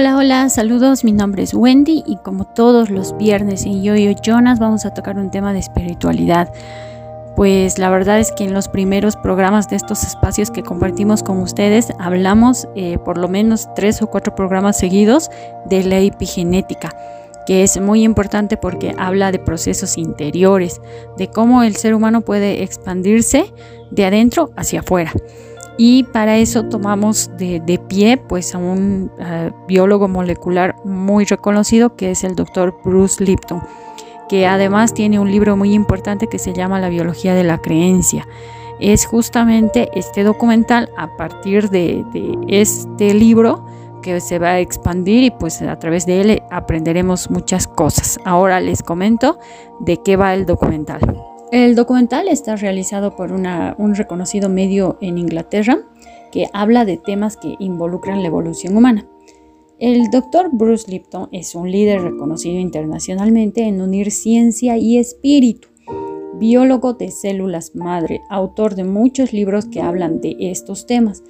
Hola, saludos, mi nombre es Wendy y como todos los viernes en Yo Yo Jonas vamos a tocar un tema de espiritualidad. Pues la verdad es que en los primeros programas de estos espacios que compartimos con ustedes hablamos eh, por lo menos tres o cuatro programas seguidos de la epigenética que es muy importante porque habla de procesos interiores, de cómo el ser humano puede expandirse de adentro hacia afuera. Y para eso tomamos de, pie pues a un eh, biólogo molecular muy reconocido que es el doctor Bruce Lipton, que además tiene un libro muy importante que se llama La biología de la creencia. Es justamente este documental a partir de, de este libro que se va a expandir y pues a través de él aprenderemos muchas cosas. Ahora les comento de qué va el documental. El documental está realizado por un reconocido medio en Inglaterra que habla de temas que involucran la evolución humana. El doctor Bruce Lipton es un líder reconocido internacionalmente en unir ciencia y espíritu, biólogo de células madre, autor de muchos libros que hablan de estos temas.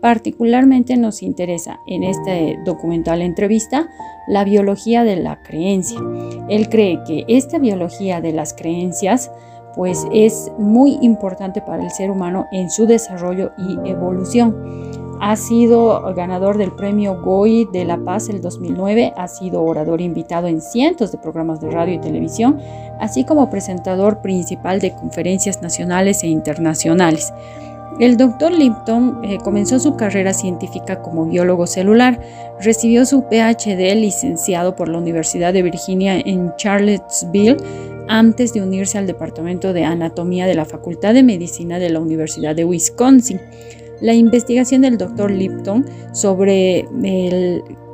Particularmente nos interesa en este documental entrevista la biología de la creencia. Él cree que esta biología de las creencias pues es muy importante para el ser humano en su desarrollo y evolución. Ha sido ganador del premio GOI de La Paz el 2009, ha sido orador invitado en cientos de programas de radio y televisión, así como presentador principal de conferencias nacionales e internacionales. El doctor Lipton eh, comenzó su carrera científica como biólogo celular, recibió su PhD licenciado por la Universidad de Virginia en Charlottesville antes de unirse al Departamento de Anatomía de la Facultad de Medicina de la Universidad de Wisconsin. La investigación del Dr. Lipton sobre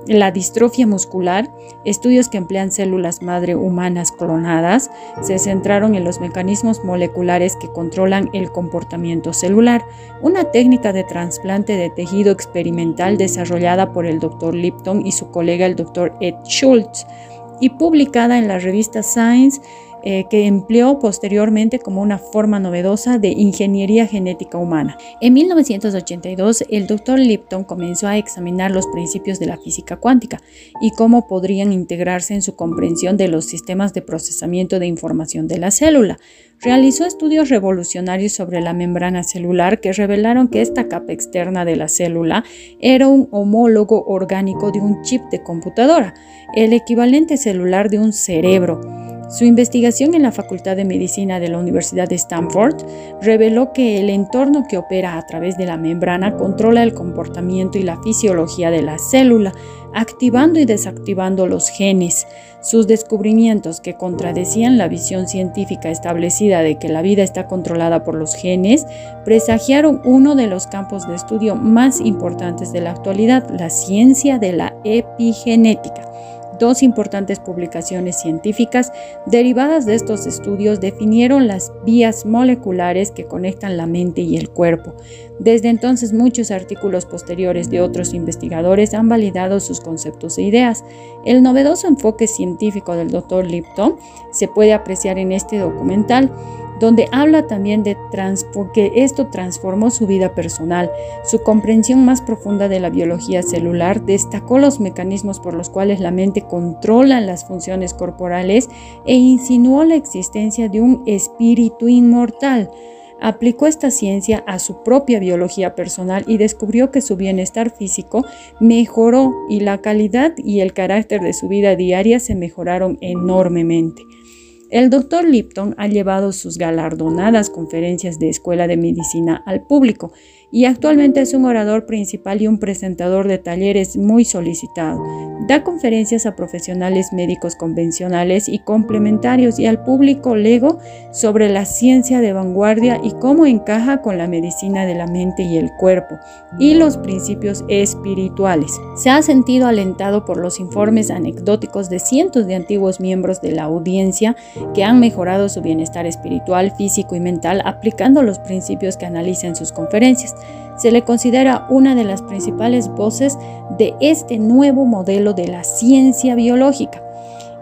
la distrofia muscular, estudios que emplean células madre humanas clonadas, se centraron en los mecanismos moleculares que controlan el comportamiento celular, una técnica de trasplante de tejido experimental desarrollada por el Dr. Lipton y su colega el Dr. Ed Schultz y publicada en la revista Science eh, que empleó posteriormente como una forma novedosa de ingeniería genética humana. En 1982, el doctor Lipton comenzó a examinar los principios de la física cuántica y cómo podrían integrarse en su comprensión de los sistemas de procesamiento de información de la célula. Realizó estudios revolucionarios sobre la membrana celular que revelaron que esta capa externa de la célula era un homólogo orgánico de un chip de computadora, el equivalente celular de un cerebro. Su investigación en la Facultad de Medicina de la Universidad de Stanford reveló que el entorno que opera a través de la membrana controla el comportamiento y la fisiología de la célula, activando y desactivando los genes. Sus descubrimientos, que contradecían la visión científica establecida de que la vida está controlada por los genes, presagiaron uno de los campos de estudio más importantes de la actualidad, la ciencia de la epigenética. Dos importantes publicaciones científicas derivadas de estos estudios definieron las vías moleculares que conectan la mente y el cuerpo. Desde entonces muchos artículos posteriores de otros investigadores han validado sus conceptos e ideas. El novedoso enfoque científico del Dr. Lipton se puede apreciar en este documental donde habla también de que esto transformó su vida personal. Su comprensión más profunda de la biología celular destacó los mecanismos por los cuales la mente controla las funciones corporales e insinuó la existencia de un espíritu inmortal. Aplicó esta ciencia a su propia biología personal y descubrió que su bienestar físico mejoró y la calidad y el carácter de su vida diaria se mejoraron enormemente. El doctor Lipton ha llevado sus galardonadas conferencias de escuela de medicina al público y actualmente es un orador principal y un presentador de talleres muy solicitado. Da conferencias a profesionales médicos convencionales y complementarios y al público lego sobre la ciencia de vanguardia y cómo encaja con la medicina de la mente y el cuerpo y los principios espirituales. Se ha sentido alentado por los informes anecdóticos de cientos de antiguos miembros de la audiencia que han mejorado su bienestar espiritual, físico y mental aplicando los principios que analiza en sus conferencias se le considera una de las principales voces de este nuevo modelo de la ciencia biológica.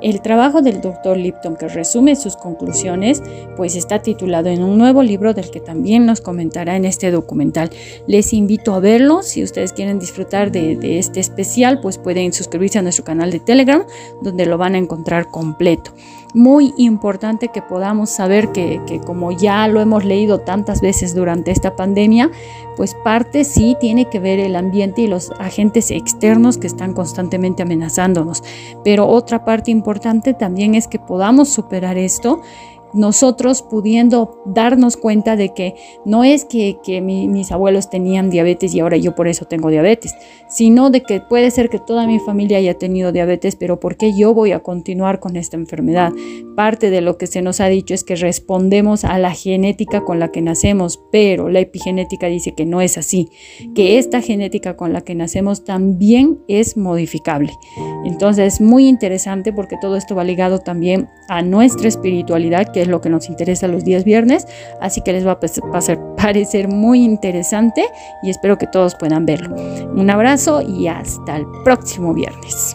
El trabajo del doctor Lipton, que resume sus conclusiones, pues está titulado en un nuevo libro del que también nos comentará en este documental. Les invito a verlo. Si ustedes quieren disfrutar de, este especial, pues pueden suscribirse a nuestro canal de Telegram, donde lo van a encontrar completo muy importante que podamos saber que, como ya lo hemos leído tantas veces durante esta pandemia, pues parte sí tiene que ver el ambiente y los agentes externos que están constantemente amenazándonos. Pero otra parte importante también es que podamos superar esto nosotros pudiendo darnos cuenta de que no es que, mis abuelos tenían diabetes y ahora yo por eso tengo diabetes, sino de que puede ser que toda mi familia haya tenido diabetes, pero ¿por qué yo voy a continuar con esta enfermedad? Parte de lo que se nos ha dicho es que respondemos a la genética con la que nacemos, pero la epigenética dice que no es así, que esta genética con la que nacemos también es modificable. Entonces es muy interesante porque todo esto va ligado también a nuestra espiritualidad, que es lo que nos interesa los días viernes, así que les va a parecer muy interesante y espero que todos puedan verlo. Un abrazo y hasta el próximo viernes.